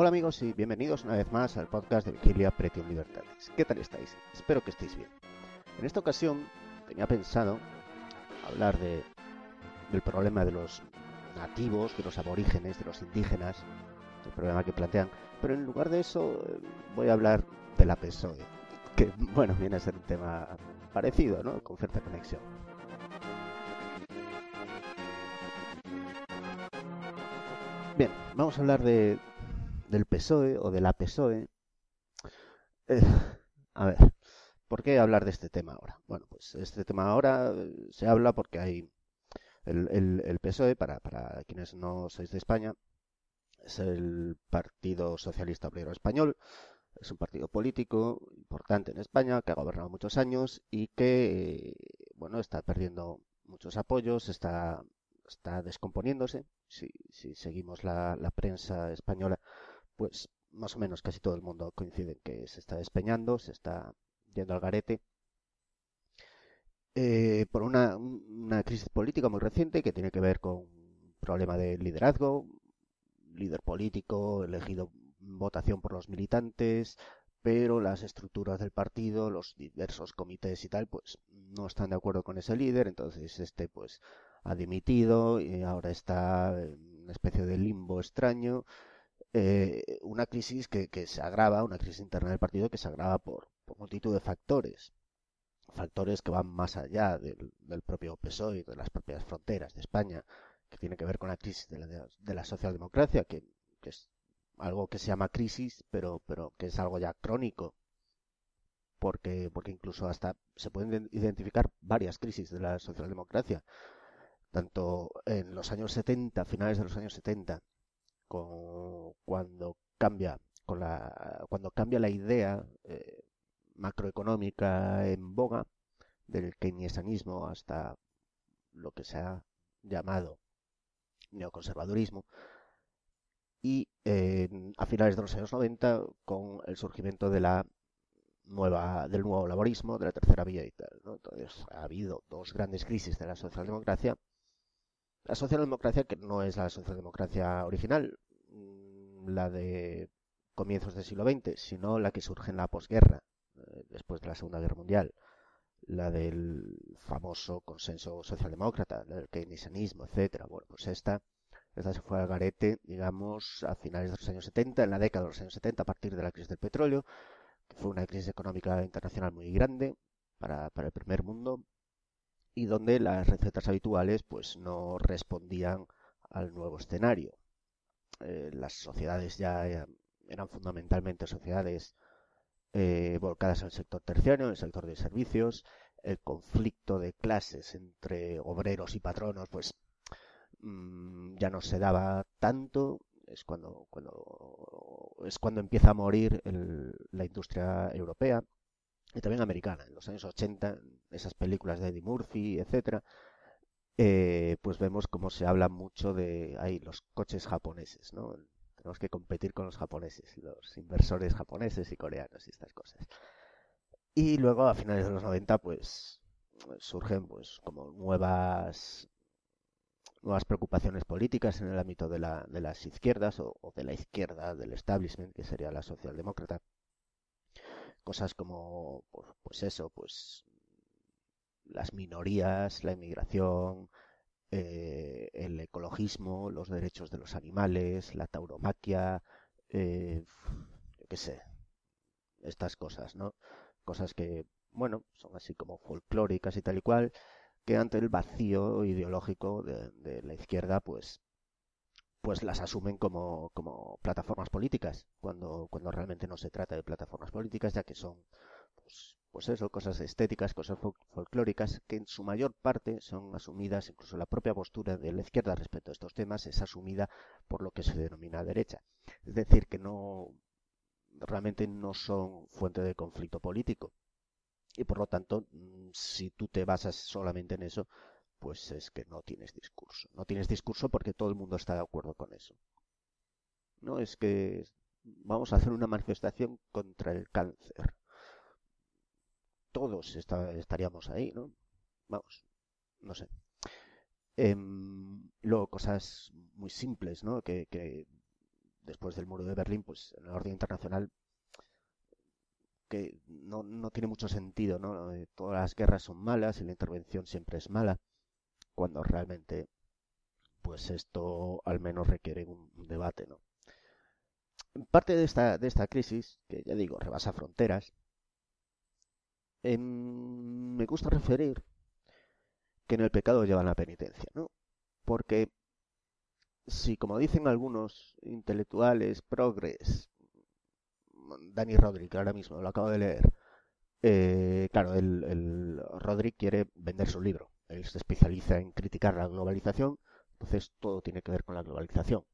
Hola amigos y bienvenidos una vez más al podcast de Vigilia Pretium Libertades. ¿Qué tal estáis? Espero que estéis bien. En esta ocasión tenía pensado hablar de, del problema de los nativos, de los aborígenes, de los indígenas, el problema que plantean, pero en lugar de eso eh, voy a hablar de la PSOE, que bueno, viene a ser un tema parecido, ¿no? Con cierta conexión. Bien, vamos a hablar de, del PSOE o de la PSOE. Eh, a ver, ¿por qué hablar de este tema ahora? Bueno, pues este tema ahora eh, se habla porque hay el, el, el PSOE, para, para quienes no sois de España, es el Partido Socialista Obrero Español, es un partido político importante en España que ha gobernado muchos años y que, bueno, está perdiendo muchos apoyos, está, está descomponiéndose. Si, si seguimos la, la prensa española, pues más o menos casi todo el mundo coincide en que se está despeñando, se está yendo al garete. Eh, por una, crisis política muy reciente que tiene que ver con un problema de liderazgo, líder político elegido votación por los militantes, pero las estructuras del partido, los diversos comités y tal, pues no están de acuerdo con ese líder, entonces este pues ha dimitido y ahora está en una especie de limbo extraño. Eh, una crisis que, que, se agrava, una crisis interna del partido que se agrava por, por multitud de factores, factores que van más allá del, propio PSOE y de las propias fronteras de España, que tiene que ver con la crisis de la, de la socialdemocracia, que, que, es algo que se llama crisis, pero, pero que es algo ya crónico, porque, porque incluso hasta se pueden identificar varias crisis de la socialdemocracia, tanto en los años 70, finales de los años 70, con, cuando cambia con la, cuando cambia la idea eh, macroeconómica en boga del keynesianismo hasta lo que se ha llamado neoconservadurismo y eh, a finales de los años 90 con el surgimiento de la nueva del nuevo laborismo de la tercera vía y tal ¿no? entonces ha habido dos grandes crisis de la socialdemocracia la socialdemocracia que no es la socialdemocracia original la de comienzos del siglo XX sino la que surge en la posguerra eh, después de la segunda guerra mundial la del famoso consenso socialdemócrata, del keynesianismo, etcétera. Bueno, pues esta, esta se fue al garete, digamos, a finales de los años 70, en la década de los años 70, a partir de la crisis del petróleo, que fue una crisis económica internacional muy grande para, para el primer mundo, y donde las recetas habituales pues no respondían al nuevo escenario. Eh, las sociedades ya eran fundamentalmente sociedades eh, volcadas al sector terciario, el sector de servicios, el conflicto de clases entre obreros y patronos, pues mmm, ya no se daba tanto, es cuando, cuando, es cuando empieza a morir la industria europea y también americana. En los años 80, esas películas de Eddie Murphy, etcétera, eh, pues vemos cómo se habla mucho de ahí los coches japoneses, ¿no? Tenemos que competir con los japoneses, los inversores japoneses y coreanos y estas cosas. Y luego a finales de los 90 pues surgen pues como nuevas nuevas preocupaciones políticas en el ámbito de, la, de las izquierdas o, o, de la izquierda del establishment que sería la socialdemócrata cosas como pues, pues eso pues las minorías la inmigración eh, el ecologismo, los derechos de los animales, la tauromaquia, eh, yo qué sé, estas cosas, ¿no? Cosas que, bueno, son así como folclóricas y tal y cual, que ante el vacío ideológico de, la izquierda, pues, pues las asumen como, como plataformas políticas, cuando, cuando realmente no se trata de plataformas políticas, ya que son, pues, pues eso, cosas estéticas, cosas folclóricas, que en su mayor parte son asumidas, incluso la propia postura de la izquierda respecto a estos temas es asumida por lo que se denomina derecha. Es decir, que no realmente no son fuente de conflicto político. Y por lo tanto, mm, si tú te basas solamente en eso, pues es que no tienes discurso. No tienes discurso porque todo el mundo está de acuerdo con eso. No es que vamos a hacer una manifestación contra el cáncer. Todos estaríamos ahí, ¿no? Vamos, no sé. Em, luego cosas muy simples, ¿no? Que, que después del muro de Berlín, pues en el orden internacional que no, no tiene mucho sentido, ¿no? Eh, todas las guerras son malas y la intervención siempre es mala, cuando realmente, pues esto al menos requiere un, debate, ¿no? Parte de esta, de esta crisis, que ya digo, rebasa fronteras, em, me gusta referir que en el pecado lleva la penitencia, ¿no? Porque si, como dicen algunos intelectuales progres, Dani Rodríguez, ahora mismo lo acabo de leer, eh, claro, el, el quiere vender su libro. Él se especializa en criticar la globalización, entonces todo tiene que ver con la globalización.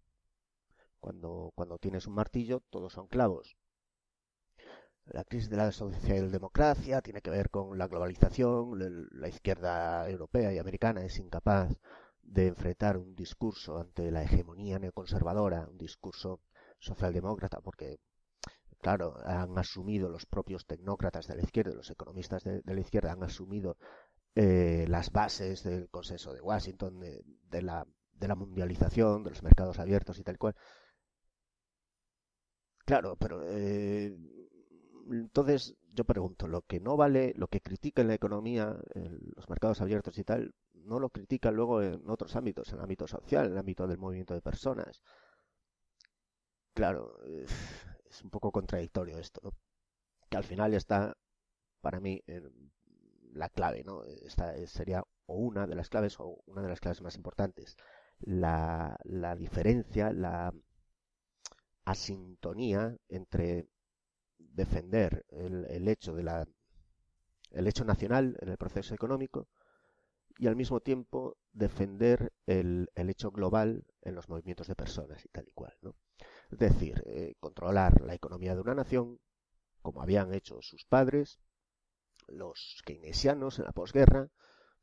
Cuando, cuando tienes un martillo, todos son clavos. La crisis de la socialdemocracia tiene que ver con la globalización, la izquierda europea y americana es incapaz de enfrentar un discurso ante la hegemonía neoconservadora, un discurso socialdemócrata, porque, claro, han asumido los propios tecnócratas de la izquierda, los economistas de, la izquierda han asumido eh, las bases del consenso de Washington, de, la, de la mundialización, de los mercados abiertos y tal cual. Claro, pero eh, entonces yo pregunto, lo que no vale, lo que critica en la economía, los mercados abiertos y tal, no lo critican luego en otros ámbitos, en el ámbito social, en el ámbito del movimiento de personas. Claro, es un poco contradictorio esto. Que al final está, para mí, la clave, ¿no? Esta sería o una de las claves o una de las claves más importantes. La, la diferencia, la asintonía entre defender el, el hecho de la el hecho nacional en el proceso económico y al mismo tiempo defender el, hecho global en los movimientos de personas y tal y cual. ¿no? Es decir, eh, controlar la economía de una nación, como habían hecho sus padres, los keynesianos en la posguerra,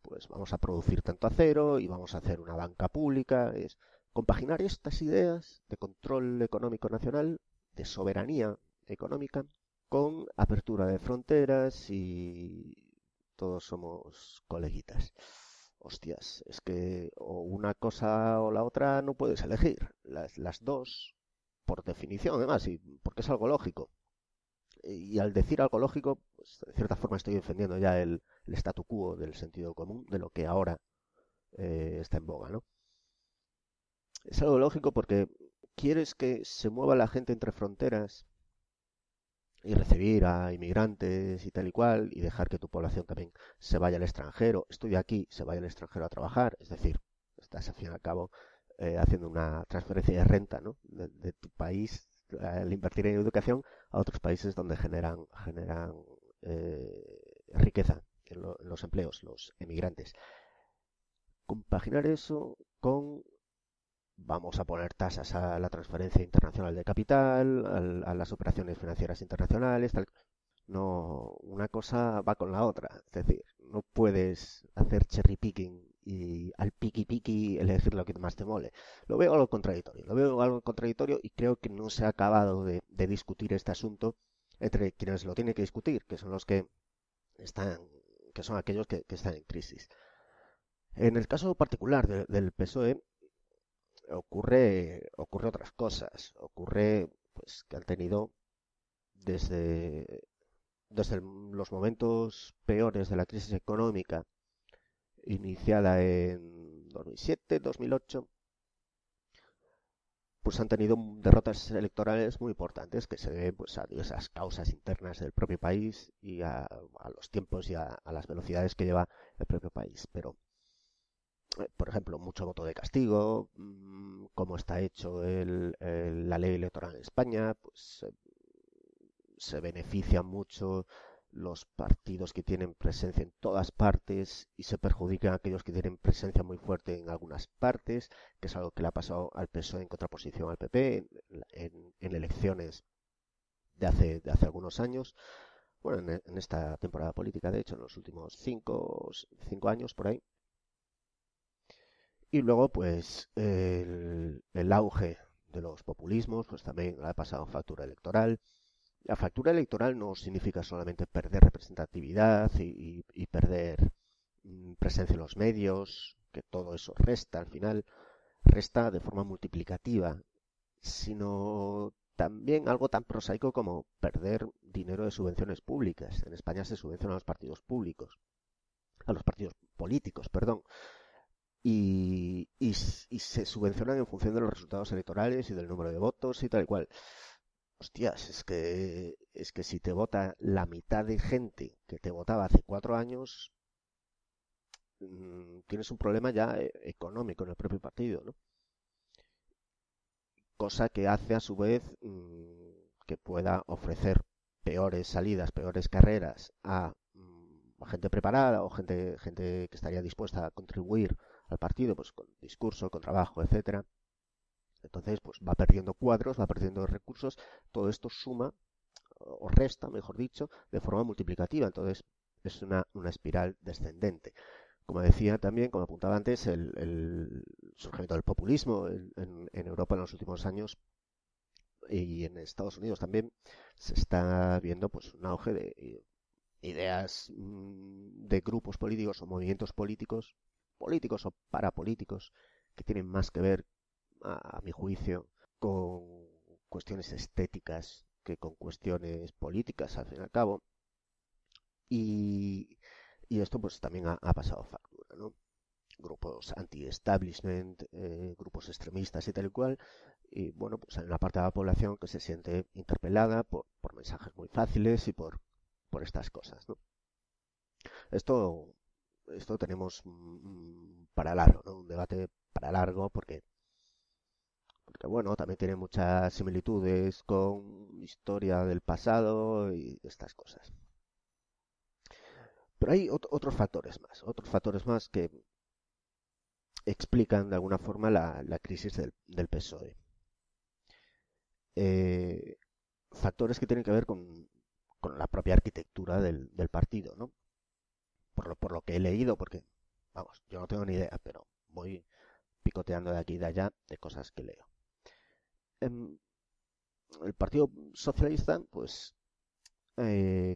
pues vamos a producir tanto acero y vamos a hacer una banca pública. Es compaginar estas ideas de control económico nacional, de soberanía económica, con apertura de fronteras y todos somos coleguitas hostias, es que o una cosa o la otra no puedes elegir. Las, las dos, por definición, además, y porque es algo lógico. Y al decir algo lógico, pues, de cierta forma estoy defendiendo ya el, statu quo del sentido común, de lo que ahora eh, está en boga, ¿no? Es algo lógico porque quieres que se mueva la gente entre fronteras y recibir a inmigrantes y tal y cual y dejar que tu población también se vaya al extranjero, estudia aquí, se vaya al extranjero a trabajar, es decir, estás al fin y al cabo eh, haciendo una transferencia de renta ¿no? de, tu país al invertir en educación a otros países donde generan, generan eh, riqueza en, en los empleos, los emigrantes. Compaginar eso con vamos a poner tasas a la transferencia internacional de capital, a, las operaciones financieras internacionales, tal. No, una cosa va con la otra. Es decir, no puedes hacer cherry picking y al piqui piqui elegir lo que más te mole. Lo veo algo contradictorio. Lo veo algo contradictorio y creo que no se ha acabado de, discutir este asunto entre quienes lo tienen que discutir, que son los que están, que son aquellos que, están en crisis. En el caso particular del PSOE, ocurre, ocurre otras cosas. Ocurre pues que han tenido desde, desde los momentos peores de la crisis económica iniciada en 2007, 2008, pues han tenido derrotas electorales muy importantes que se deben pues, a diversas causas internas del propio país y a, los tiempos y a, las velocidades que lleva el propio país. Pero, eh, por ejemplo, mucho voto de castigo, mm, cómo está hecho la ley electoral en España, pues se beneficia mucho los partidos que tienen presencia en todas partes y se perjudican aquellos que tienen presencia muy fuerte en algunas partes, que es algo que le ha pasado al PSOE en contraposición al PP en, elecciones de hace, de hace algunos años. Bueno, en, esta temporada política, de hecho, en los últimos cinco, cinco años por ahí. Y luego, pues, el, el auge de los populismos, pues también le ha pasado factura electoral la factura electoral no significa solamente perder representatividad y, perder mm, presencia en los medios, que todo eso resta al final, resta de forma multiplicativa, sino también algo tan prosaico como perder dinero de subvenciones públicas. En España se subvencionan a los partidos públicos, a los partidos políticos, perdón, y, y se subvencionan en función de los resultados electorales y del número de votos y tal y cual hostias, es que, es que si te vota la mitad de gente que te votaba hace cuatro años, mm, tienes un problema ya eh, económico en el propio partido, ¿no? Cosa que hace a su vez mm, que pueda ofrecer peores salidas, peores carreras a, mm, a, gente preparada o gente, gente que estaría dispuesta a contribuir al partido, pues con discurso, con trabajo, etcétera entonces, pues va perdiendo cuadros, va perdiendo recursos, todo esto suma o resta, mejor dicho, de forma multiplicativa. Entonces, es una, espiral descendente. Como decía también, como apuntaba antes, el, surgimiento del populismo en, Europa en los últimos años y en Estados Unidos también se está viendo pues un auge de ideas mm, de grupos políticos o movimientos políticos, políticos o parapolíticos, que tienen más que ver a, mi juicio, con cuestiones estéticas que con cuestiones políticas, al fin y al cabo. Y, esto pues también ha, pasado factura, ¿no? Grupos anti-establishment, eh, grupos extremistas y tal y cual. Y bueno, pues hay una parte de la población que se siente interpelada por, mensajes muy fáciles y por, por estas cosas, ¿no? Esto, esto tenemos para largo, ¿no? Un debate para largo porque porque bueno, también tiene muchas similitudes con historia del pasado y estas cosas. Pero hay otros factores más, otros factores más que explican de alguna forma la, crisis del, PSOE. Eh, factores que tienen que ver con, la propia arquitectura del, partido, ¿no? Por lo, por lo que he leído, porque, vamos, yo no tengo ni idea, pero voy picoteando de aquí y de allá de cosas que leo. El Partido Socialista, pues, eh,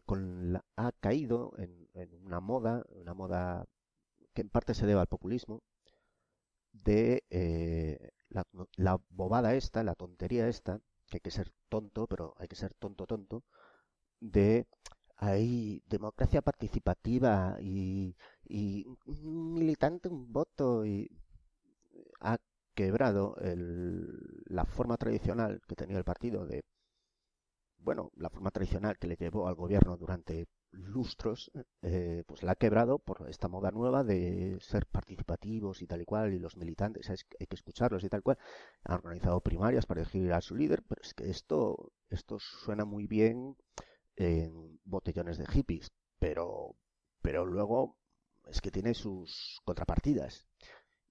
ha caído en, una moda, una moda que en parte se debe al populismo, de eh, la, bobada esta, la tontería esta, que hay que ser tonto, pero hay que ser tonto tonto, de hay democracia participativa y, y un militante un voto y ha quebrado la forma tradicional que tenía el partido de, bueno, la forma tradicional que le llevó al gobierno durante lustros, eh, pues la ha quebrado por esta moda nueva de ser participativos y tal y cual, y los militantes hay que escucharlos y tal cual. Han organizado primarias para elegir a su líder, pero es que esto, esto suena muy bien en botellones de hippies, pero, pero luego es que tiene sus contrapartidas.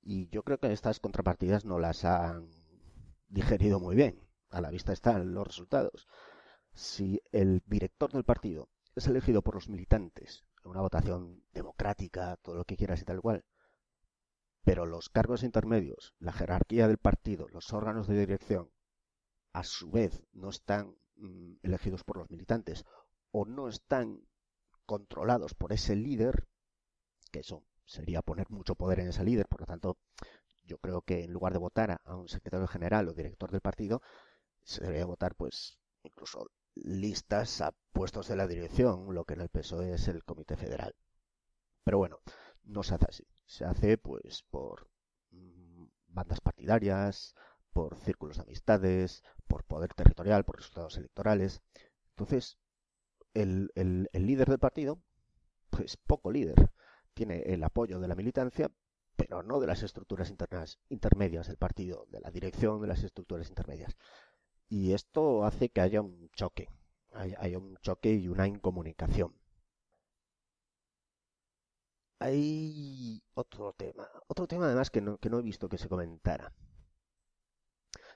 Y yo creo que estas contrapartidas no las han digerido muy bien. A la vista están los resultados. Si el director del partido es elegido por los militantes una votación democrática, todo lo que quieras y tal cual, pero los cargos intermedios, la jerarquía del partido, los órganos de dirección, a su vez no están mm, elegidos por los militantes o no están controlados por ese líder, que son sería poner mucho poder en ese líder. Por lo tanto, yo creo que en lugar de votar a un secretario general o director del partido, se debería votar, pues, incluso listas a puestos de la dirección, lo que en el PSOE es el Comité Federal. Pero bueno, no se hace así. Se hace, pues, por mm, bandas partidarias, por círculos de amistades, por poder territorial, por resultados electorales. Entonces, el, el, el líder del partido, pues poco líder, tiene el apoyo de la militancia, pero no de las estructuras internas, intermedias del partido, de la dirección de las estructuras intermedias. Y esto hace que haya un choque, haya un choque y una incomunicación. Hay otro tema, otro tema además que no, que no he visto que se comentara.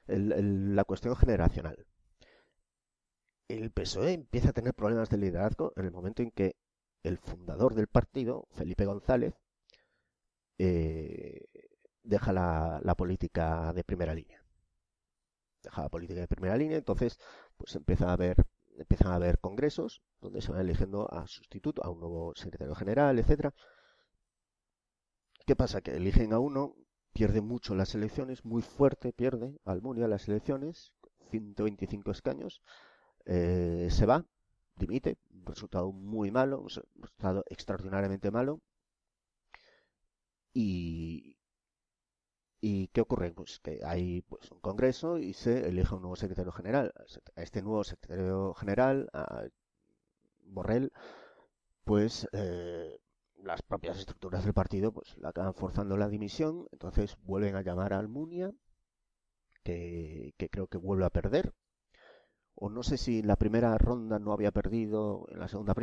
la cuestión generacional. El PSOE empieza a tener problemas de liderazgo en el momento en que el fundador del partido, Felipe González, eh, deja la, política de primera línea. Deja la política de primera línea, entonces pues empieza a haber empiezan a haber congresos donde se van eligiendo a sustituto, a un nuevo secretario general, etcétera. ¿Qué pasa? Que eligen a uno, pierde mucho las elecciones, muy fuerte pierde Almunia las elecciones, 125 escaños, eh, se va, dimite, un resultado muy malo, un resultado extraordinariamente malo. Y, ¿Y qué ocurre? Pues que hay pues, un congreso y se elige un nuevo secretario general. A este nuevo secretario general, a Borrell, pues eh, las propias estructuras del partido pues la acaban forzando la dimisión, entonces vuelven a llamar a Almunia, que, que creo que vuelve a perder, o no sé si en la primera ronda no había perdido, en la segunda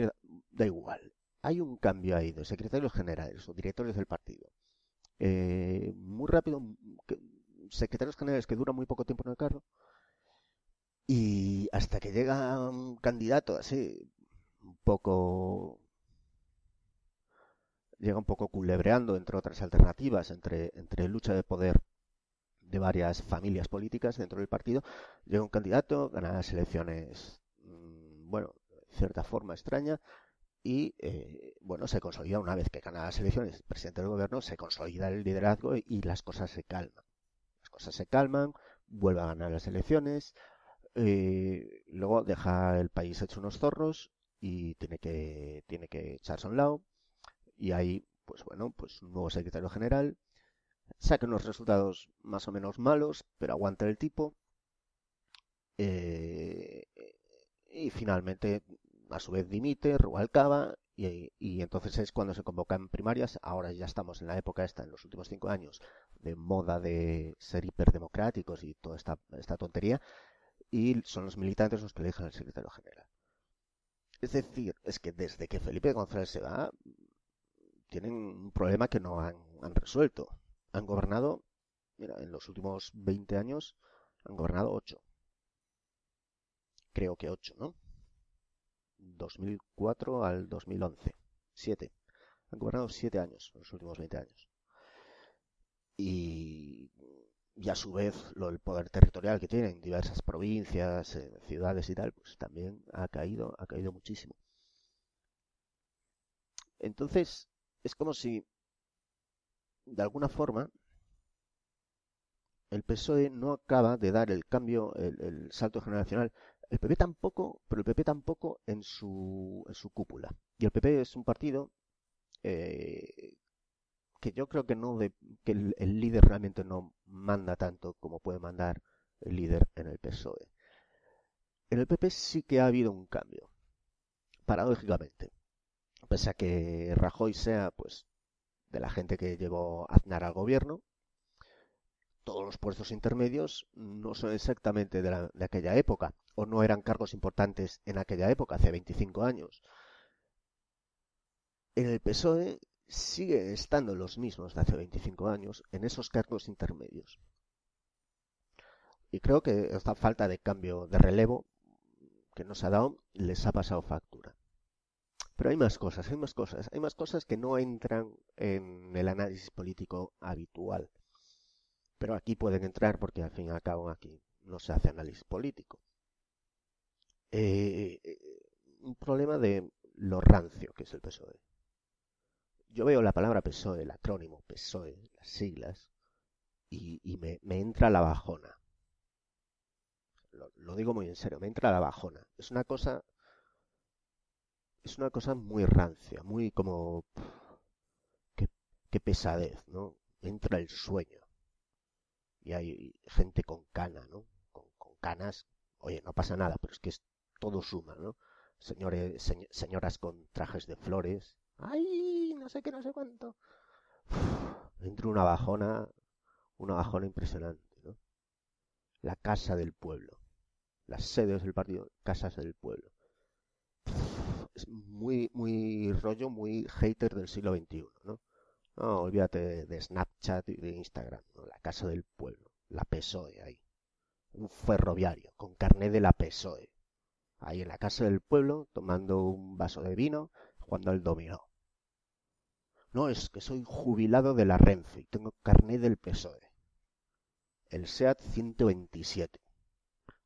da igual. Hay un cambio ahí de secretarios generales o directores del partido. Eh, muy rápido, secretarios generales que duran muy poco tiempo en el carro, y hasta que llega un candidato así, un poco llega un poco culebreando entre otras alternativas, entre, entre lucha de poder de varias familias políticas dentro del partido, llega un candidato, gana las elecciones, mm, bueno, de cierta forma extraña, y eh, bueno, se consolida una vez que gana las elecciones, presidente del gobierno, se consolida el liderazgo y, las cosas se calman. Las cosas se calman, vuelve a ganar las elecciones, eh, luego deja el país hecho unos zorros y tiene que, tiene que echarse a un lado, y ahí, pues bueno, pues un nuevo secretario general, saca unos resultados más o menos malos, pero aguanta el tipo. Eh, y finalmente, a su vez, dimite, Rubalcaba, y, y entonces es cuando se convocan primarias. Ahora ya estamos en la época esta, en los últimos cinco años, de moda de ser hiperdemocráticos y toda esta, esta tontería, y son los militantes los que eligen al secretario general. Es decir, es que desde que Felipe González se va, tienen un problema que no han, resuelto. Han gobernado, mira, en los últimos 20 años han gobernado 8. Creo que 8, ¿no? 2004 al 2011. 7. Han gobernado 7 años, en los últimos 20 años. Y, y a su vez, lo, el poder territorial que tienen diversas provincias, eh, ciudades y tal, pues también ha caído, ha caído muchísimo. Entonces, es como si, de alguna forma, el PSOE no acaba de dar el cambio, el, salto generacional. El PP tampoco, pero el PP tampoco en su, en su cúpula. Y el PP es un partido eh, que yo creo que no de, que el, el, líder realmente no manda tanto como puede mandar el líder en el PSOE. En el PP sí que ha habido un cambio, paradójicamente pese a que Rajoy sea pues de la gente que llevó Aznar al gobierno, todos los puestos intermedios no son exactamente de, aquella época, o no eran cargos importantes en aquella época, hace 25 años. En el PSOE siguen estando los mismos de hace 25 años en esos cargos intermedios. Y creo que esta falta de cambio de relevo que nos ha dado les ha pasado factura. Pero hay más cosas, hay más cosas, hay más cosas que no entran en el análisis político habitual. Pero aquí pueden entrar porque al fin y al cabo aquí no se hace análisis político. Eh, eh, un problema de lo rancio que es el PSOE. Yo veo la palabra PSOE, el acrónimo PSOE, las siglas, y, me, entra la bajona. Lo, lo digo muy en serio, me entra la bajona. Es una cosa es una cosa muy rancia, muy como... Qué, pesadez, ¿no? Entra el sueño. y hay gente con cana, ¿no? Con, canas, oye, no pasa nada, pero es que es, todo suma, ¿no? Señores, señoras con trajes de flores, ¡ay! No sé qué, no sé cuánto. Entra una bajona, una bajona impresionante, ¿no? La casa del pueblo. Las sedes del partido, casas del pueblo. Muy, muy rollo, muy hater del siglo XXI, ¿no? No, olvídate de, Snapchat y de Instagram, la casa del pueblo, la PSOE ahí. Un ferroviario con carnet de la PSOE. Ahí en la casa del pueblo, tomando un vaso de vino, jugando al dominó. No, es que soy jubilado de la Renfe y tengo carnet del PSOE. El SEAT 127.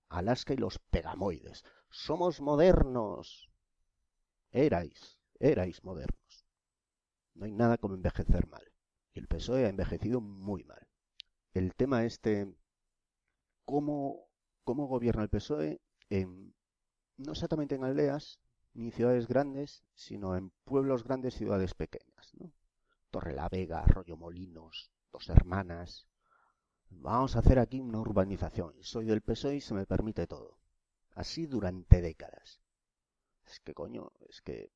Alaska y los Pegamoides. Somos modernos. Erais, erais modernos. No hay nada como envejecer mal. Y el PSOE ha envejecido muy mal. El tema este, ¿cómo, cómo gobierna el PSOE? En, no exactamente en aldeas ni ciudades grandes, sino en pueblos grandes, ciudades pequeñas. ¿no? Torre la Vega, Molinos, Dos Hermanas. Vamos a hacer aquí una urbanización. Soy del PSOE y se me permite todo. Así durante décadas. Es que coño, es que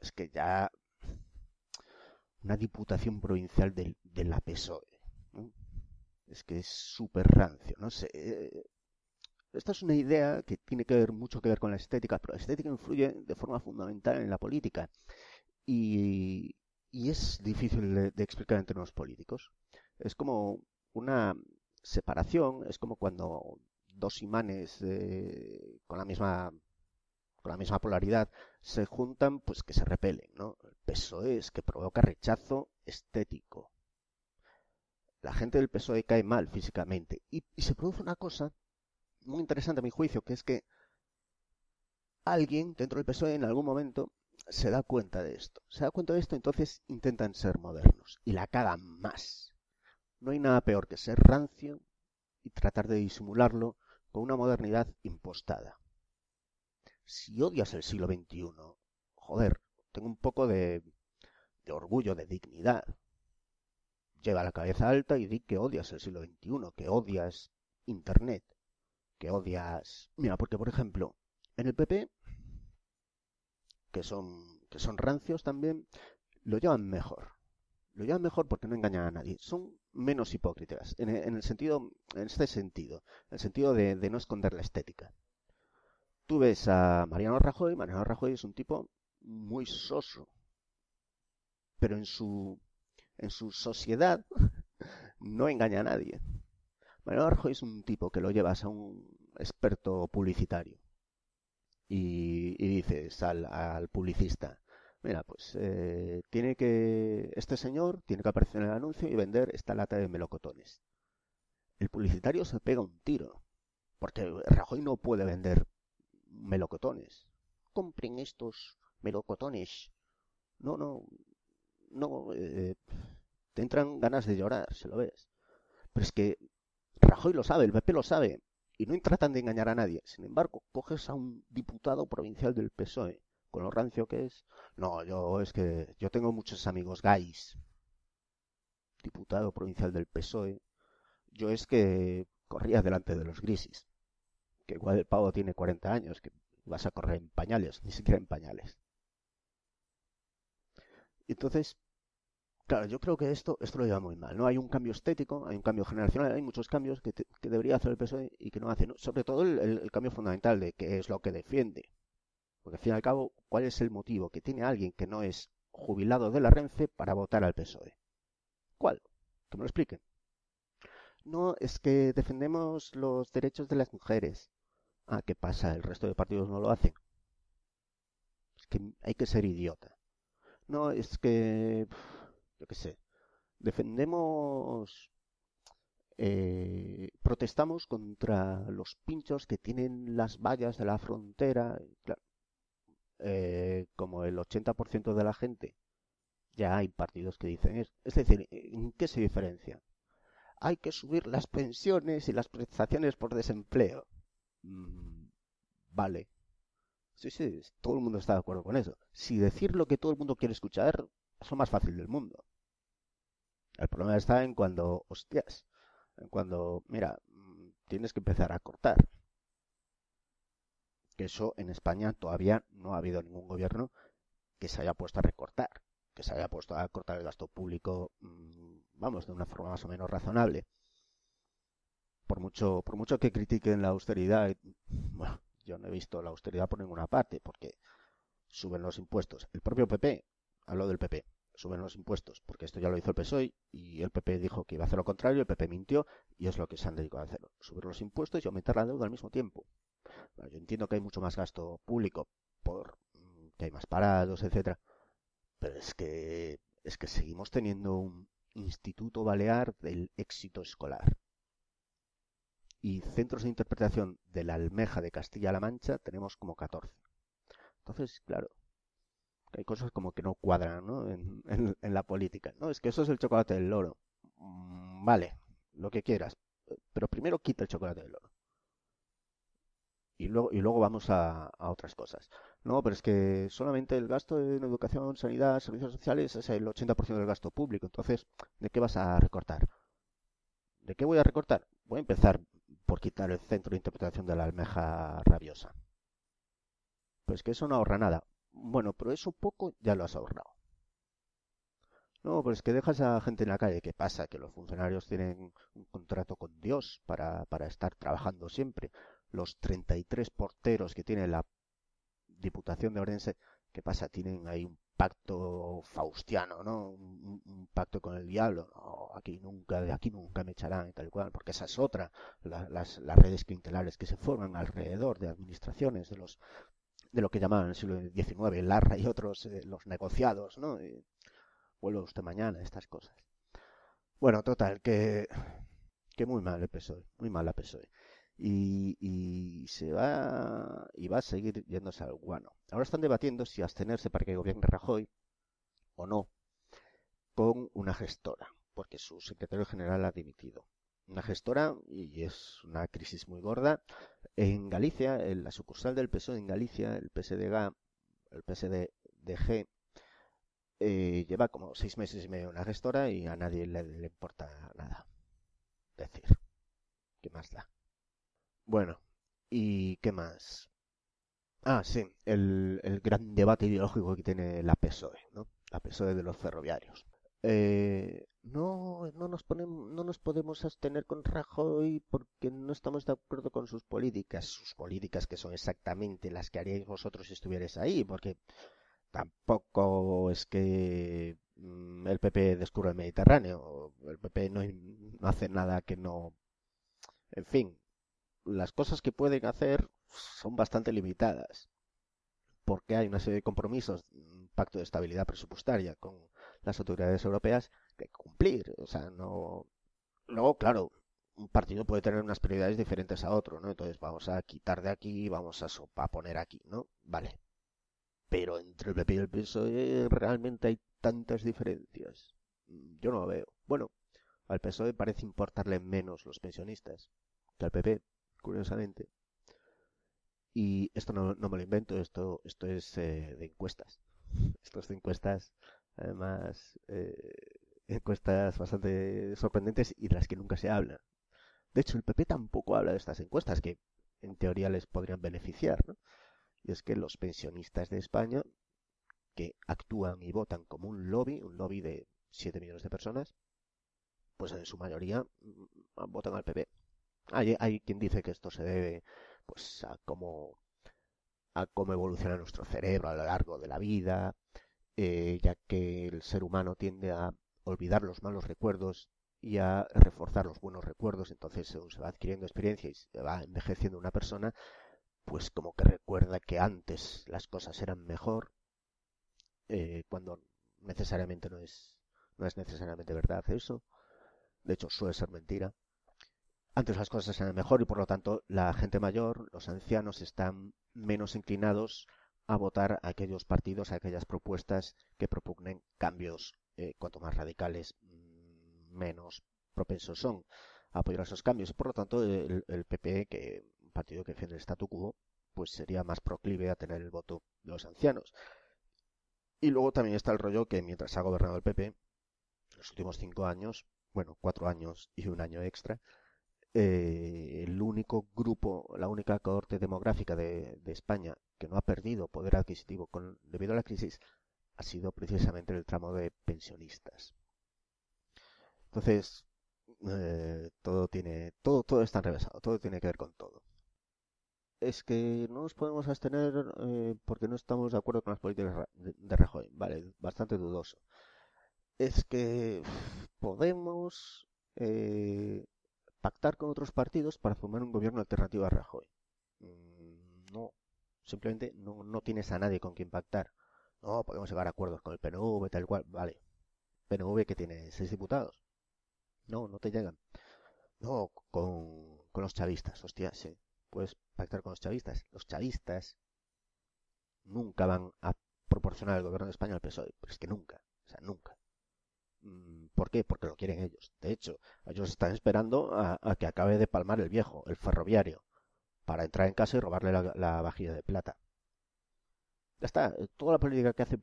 es que ya una diputación provincial de, la PSOE. Es que es súper rancio, no sé. Eh, esta es una idea que tiene que ver mucho que ver con la estética, pero la estética influye de forma fundamental en la política. Y, es difícil de, explicar entre los políticos. Es como una separación, es como cuando dos imanes eh, con la misma con la misma polaridad se juntan, pues que se repelen, ¿no? El PSOE es que provoca rechazo estético. La gente del PSOE cae mal físicamente. Y, se produce una cosa muy interesante a mi juicio, que es que alguien dentro del PSOE en algún momento se da cuenta de esto. Se da cuenta de esto, entonces intentan ser modernos. Y la cagan más. No hay nada peor que ser rancio y tratar de disimularlo con una modernidad impostada si odias el siglo XXI, joder, tengo un poco de, orgullo, de dignidad. Lleva la cabeza alta y di que odias el siglo XXI, que odias Internet, que odias... Mira, porque por ejemplo, en el PP, que son, que son rancios también, lo llevan mejor. Lo llevan mejor porque no engañan a nadie. Son menos hipócritas, en, el sentido, en este sentido, en el sentido de no esconder la estética tú ves a Mariano Rajoy, Mariano Rajoy es un tipo muy soso, pero en su, en su sociedad no engaña a nadie. Mariano Rajoy es un tipo que lo llevas a un experto publicitario y, dices al, publicista, mira, pues eh, tiene que, este señor tiene que aparecer en el anuncio y vender esta lata de melocotones. El publicitario se pega un tiro, porque Rajoy no puede vender melocotones. Compren estos melocotones. No, no, no, eh, te entran ganas de llorar, se lo ves. Pero es que Rajoy lo sabe, el PP lo sabe, y no tratan de engañar a nadie. Sin embargo, coges a un diputado provincial del PSOE, con lo rancio que es. No, yo es que yo tengo muchos amigos gays. Diputado provincial del PSOE. Yo es que corría delante de los grises que igual el pavo tiene 40 años, que vas a correr en pañales, ni siquiera en pañales. Entonces, claro, yo creo que esto, esto lo lleva muy mal. No hay un cambio estético, hay un cambio generacional, hay muchos cambios que, debería hacer el PSOE y que no hace. Sobre todo el, cambio fundamental de qué es lo que defiende. Porque al fin y al cabo, ¿cuál es el motivo que tiene alguien que no es jubilado de la Renfe para votar al PSOE? ¿Cuál? Que me lo expliquen. No, es que defendemos los derechos de las mujeres. Ah, ¿qué pasa? ¿El resto de partidos no lo hacen? Es que hay que ser idiota. No, es que, yo qué sé, defendemos, eh, protestamos contra los pinchos que tienen las vallas de la frontera. Eh, como el 80% de la gente, ya hay partidos que dicen eso. Es decir, ¿en qué se diferencia? Hay que subir las pensiones y las prestaciones por desempleo. Mm, vale. Sí, sí, todo el mundo está de acuerdo con eso. Si decir lo que todo el mundo quiere escuchar es lo más fácil del mundo. El problema está en cuando, hostias, Cuando, mira, mm, tienes que empezar a cortar. Que eso en España todavía no ha habido ningún gobierno que se haya puesto a recortar, se haya puesto a cortar el gasto público, mm, vamos, de una forma más o menos razonable. Por mucho, por mucho que critiquen la austeridad, bueno, yo no he visto la austeridad por ninguna parte, porque suben los impuestos. El propio PP, habló del PP, suben los impuestos, porque esto ya lo hizo el PSOE y el PP dijo que iba a hacer lo contrario, el PP mintió y es lo que se han dedicado a hacer, subir los impuestos y aumentar la deuda al mismo tiempo. yo entiendo que hay mucho más gasto público por mm, que hay más parados, etcétera, pero es que es que seguimos teniendo un Instituto Balear del éxito escolar. Y centros de interpretación de la almeja de Castilla-La Mancha tenemos como 14. Entonces, claro, hay cosas como que no cuadran ¿no? En, la política. No, es que eso es el chocolate del loro. Mm, vale, lo que quieras. Pero primero quita el chocolate del loro. Y luego, y luego vamos a, otras cosas. No, pero es que solamente el gasto en educación, sanidad, servicios sociales es el 80% del gasto público. Entonces, ¿de qué vas a recortar? ¿De qué voy a recortar? Voy a empezar por quitar el centro de interpretación de la almeja rabiosa. Pues que eso no ahorra nada. Bueno, pero eso poco ya lo has ahorrado. No, pero es que dejas a gente en la calle. ¿Qué pasa? Que los funcionarios tienen un contrato con Dios para, para estar trabajando siempre. Los 33 porteros que tiene la Diputación de Orense, ¿qué pasa? Tienen ahí un pacto faustiano, ¿no? Un, pacto con el diablo. No, aquí nunca, aquí nunca me echarán y tal cual, porque esa es otra. las, las redes clientelares que se forman alrededor de administraciones, de los de lo que llamaban en el siglo XIX, Larra y otros, eh, los negociados, ¿no? Y vuelve usted mañana, estas cosas. Bueno, total, que, que muy mal el PSOE, muy mal la PSOE. Y, y, se va y va a seguir yéndose al guano. Ahora están debatiendo si abstenerse para que gobierne Rajoy o no con una gestora, porque su secretario general ha dimitido una gestora y es una crisis muy gorda. En Galicia, en la sucursal del PSOE en Galicia, el PSDG, el PSDG eh, lleva como seis meses y medio una gestora y a nadie le, importa nada. Decir, ¿qué más da? Bueno, ¿y qué más? Ah, sí, el, el gran debate ideológico que tiene la PSOE, ¿no? La PSOE de los ferroviarios. Eh, no, no nos ponemos, no nos podemos abstener con Rajoy porque no estamos de acuerdo con sus políticas, sus políticas que son exactamente las que haríais vosotros si estuvierais ahí, porque tampoco es que mm, el PP descubra el Mediterráneo, el PP no, no hace nada que no, en fin, las cosas que pueden hacer son bastante limitadas, porque hay una serie de compromisos, un pacto de estabilidad presupuestaria con las autoridades europeas que cumplir. O sea, no. Luego, claro, un partido puede tener unas prioridades diferentes a otro, ¿no? Entonces vamos a quitar de aquí, vamos a, a poner aquí, ¿no? Vale. Pero entre el PP y el PSOE realmente hay tantas diferencias. Yo no lo veo. Bueno, al PSOE parece importarle menos los pensionistas que al PP, curiosamente. Y esto no, me lo invento, esto, esto es eh, de encuestas. Esto es de encuestas Además, eh, encuestas bastante sorprendentes y de las que nunca se habla. De hecho, el PP tampoco habla de estas encuestas que en teoría les podrían beneficiar. Y es que los pensionistas de España, que actúan y votan como un lobby, un lobby de 7 millones de personas, pues en su mayoría mm, votan al PP. Hay, quien dice que esto se debe pues a cómo a cómo evoluciona nuestro cerebro a lo largo de la vida, eh, ya que el ser humano tiende a olvidar los malos recuerdos y a reforzar los buenos recuerdos, entonces según se va adquiriendo experiencia y se va envejeciendo una persona, pues como que recuerda que antes las cosas eran mejor, eh, cuando necesariamente no es, no es necesariamente verdad eso, de hecho suele ser mentira. Antes las cosas eran mejor y por lo tanto la gente mayor, los ancianos están menos inclinados a votar a aquellos partidos, a aquellas propuestas que propugnen cambios, eh, cuanto más radicales, mm, menos propensos son a apoyar esos cambios. Por lo tanto, el, PP, que un partido que defiende el statu quo, pues sería más proclive a tener el voto de los ancianos. Y luego también está el rollo que mientras ha gobernado el PP, en los últimos cinco años, bueno, cuatro años y un año extra, eh, el único grupo, la única cohorte demográfica de, España que no ha perdido poder adquisitivo debido a la crisis ha sido precisamente el tramo de pensionistas. Entonces, eh, todo tiene, todo, todo está enrevesado, todo tiene que ver con todo. Es que no nos podemos abstener eh, porque no estamos de acuerdo con las políticas de, Rajoy. Vale, bastante dudoso. Es que podemos pactar con otros partidos para formar un gobierno alternativo a Rajoy. Mm, no, simplemente no, no tienes a nadie con quien pactar. No, podemos llegar a acuerdos con el PNV, tal cual, vale. PNV que tiene seis diputados. No, no te llegan. No, con, con los chavistas, hostia, sí. Puedes pactar con los chavistas. Los chavistas nunca van a proporcionar al gobierno de España al PSOE. Pero es que nunca. O sea, nunca. Mm, ¿Por qué? Porque lo quieren ellos. De hecho, ellos están esperando a, que acabe de palmar el viejo, el ferroviario, para entrar en casa y robarle la, vajilla de plata. Ya está. Toda la política que hace,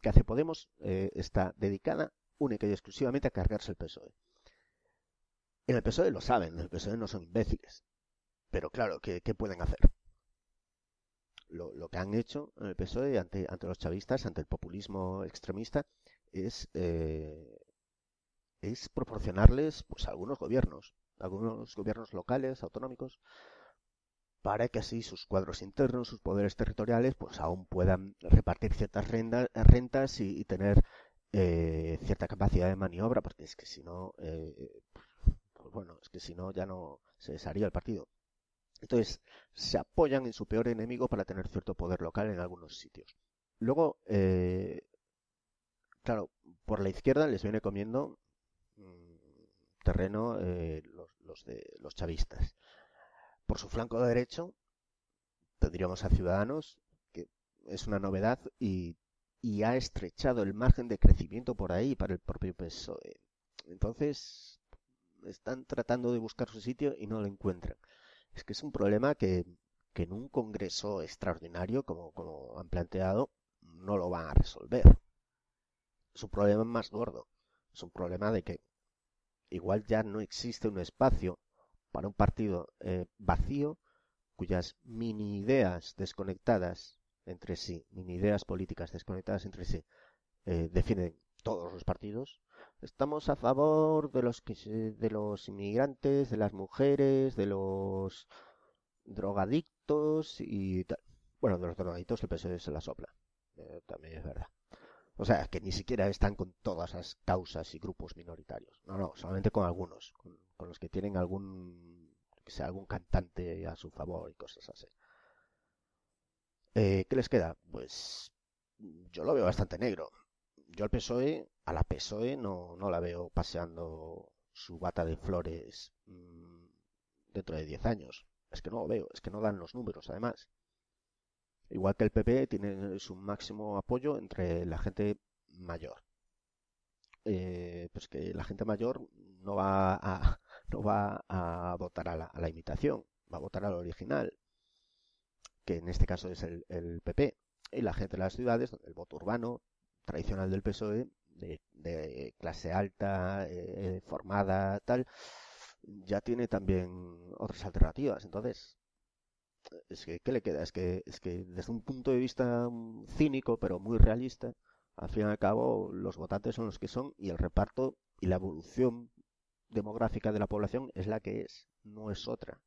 que hace Podemos eh, está dedicada única y exclusivamente a cargarse el PSOE. En el PSOE lo saben, en el PSOE no son imbéciles. Pero claro, ¿qué, pueden hacer? Lo, que han hecho en el PSOE ante, ante los chavistas, ante el populismo extremista, es, eh, es proporcionarles pues algunos gobiernos, algunos gobiernos locales, autonómicos, para que así sus cuadros internos, sus poderes territoriales, pues aún puedan repartir ciertas rentas y, tener eh, cierta capacidad de maniobra, porque es que si no, eh, pues bueno, es que si no ya no se desharía el partido. Entonces, se apoyan en su peor enemigo para tener cierto poder local en algunos sitios. Luego, eh, claro, por la izquierda les viene comiendo terreno eh, los, de los chavistas. Por su flanco derecho tendríamos a Ciudadanos, que es una novedad y, y ha estrechado el margen de crecimiento por ahí para el propio PSOE. Entonces, están tratando de buscar su sitio y no lo encuentran. Es que es un problema que, que en un congreso extraordinario, como, como han planteado, no lo van a resolver. Es un problema más gordo. Es un problema de que igual ya no existe un espacio para un partido eh, vacío cuyas mini ideas desconectadas entre sí, mini ideas políticas desconectadas entre sí, eh, defienden todos los partidos Estamos a favor de los de los inmigrantes, de las mujeres, de los drogadictos y tal. Bueno, de los drogadictos el PSOE se la sopla. Eh, también es verdad. O sea, que ni siquiera están con todas las causas y grupos minoritarios. No, no, solamente con algunos, con, los que tienen algún, que sea algún cantante a su favor y cosas así. Eh, ¿Qué les queda? Pues yo lo veo bastante negro yo al PSOE, a la PSOE no, no la veo paseando su bata de flores mm, dentro de 10 años. Es que no lo veo, es que no dan los números, además. Igual que el PP tiene su máximo apoyo entre la gente mayor. Eh, pues que la gente mayor no va a, no va a votar a la, imitación, va a votar al original, que en este caso es el, PP. Y la gente de las ciudades, el voto urbano, tradicional del PSOE, de, clase alta, eh, formada, tal, ya tiene también otras alternativas. Entonces, es que, ¿qué le queda? Es que, es que desde un punto de vista cínico, pero muy realista, al fin y al cabo, los votantes son los que son y el reparto y la evolución demográfica de la población es la que es, no es otra.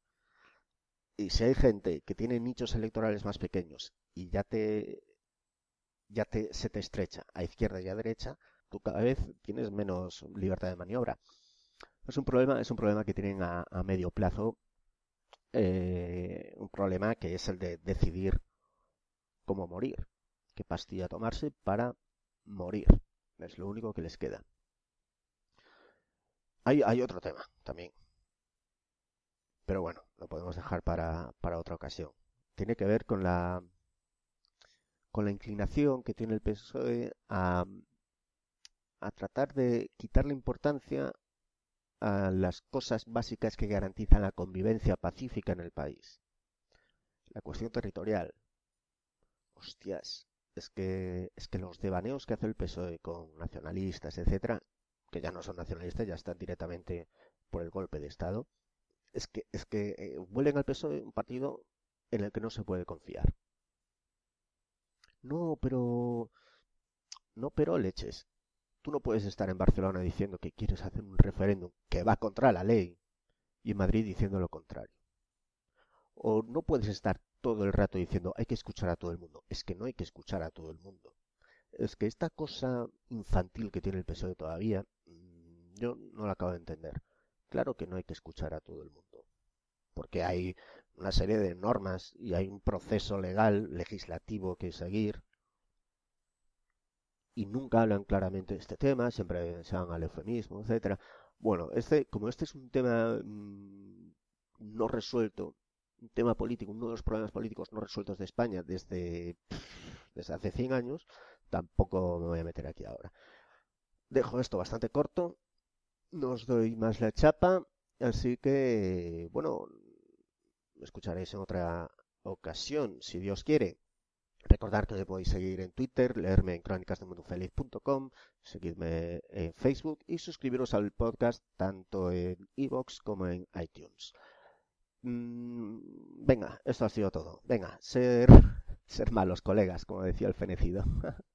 Y si hay gente que tiene nichos electorales más pequeños y ya te ya te, se te estrecha a izquierda y a derecha, tú cada vez tienes menos libertad de maniobra. Es un problema, es un problema que tienen a, medio plazo, eh, un problema que es el de decidir cómo morir, qué pastilla tomarse para morir. Es lo único que les queda. Hay, hay otro tema también. Pero bueno, lo podemos dejar para, para otra ocasión. Tiene que ver con la con la inclinación que tiene el PSOE a, a tratar de quitarle importancia a las cosas básicas que garantizan la convivencia pacífica en el país. La cuestión territorial. Hostias, es que, es que los devaneos que hace el PSOE con nacionalistas, etcétera, que ya no son nacionalistas, ya están directamente por el golpe de Estado, es que, es que eh, vuelven al PSOE un partido en el que no se puede confiar. No, pero... No, pero leches. Tú no puedes estar en Barcelona diciendo que quieres hacer un referéndum que va contra la ley y en Madrid diciendo lo contrario. O no puedes estar todo el rato diciendo hay que escuchar a todo el mundo. Es que no hay que escuchar a todo el mundo. Es que esta cosa infantil que tiene el PSOE todavía, mm, yo no la acabo de entender. Claro que no hay que escuchar a todo el mundo. Porque hay una serie de normas y hay un proceso legal, legislativo que seguir. Y nunca hablan claramente de este tema, siempre se van al eufemismo, etcétera. Bueno, este, como este es un tema mm, no resuelto, un tema político, uno de los problemas políticos no resueltos de España desde, desde hace 100 años, tampoco me voy a meter aquí ahora. Dejo esto bastante corto, no os doy más la chapa, así que, bueno, me escucharéis en otra ocasión, si Dios quiere. Recordar que me podéis seguir en Twitter, leerme en crónicasdemundofeliz.com, seguidme en Facebook y suscribiros al podcast tanto en iVoox como en iTunes. Mm, venga, esto ha sido todo. Venga, ser, ser malos colegas, como decía el fenecido.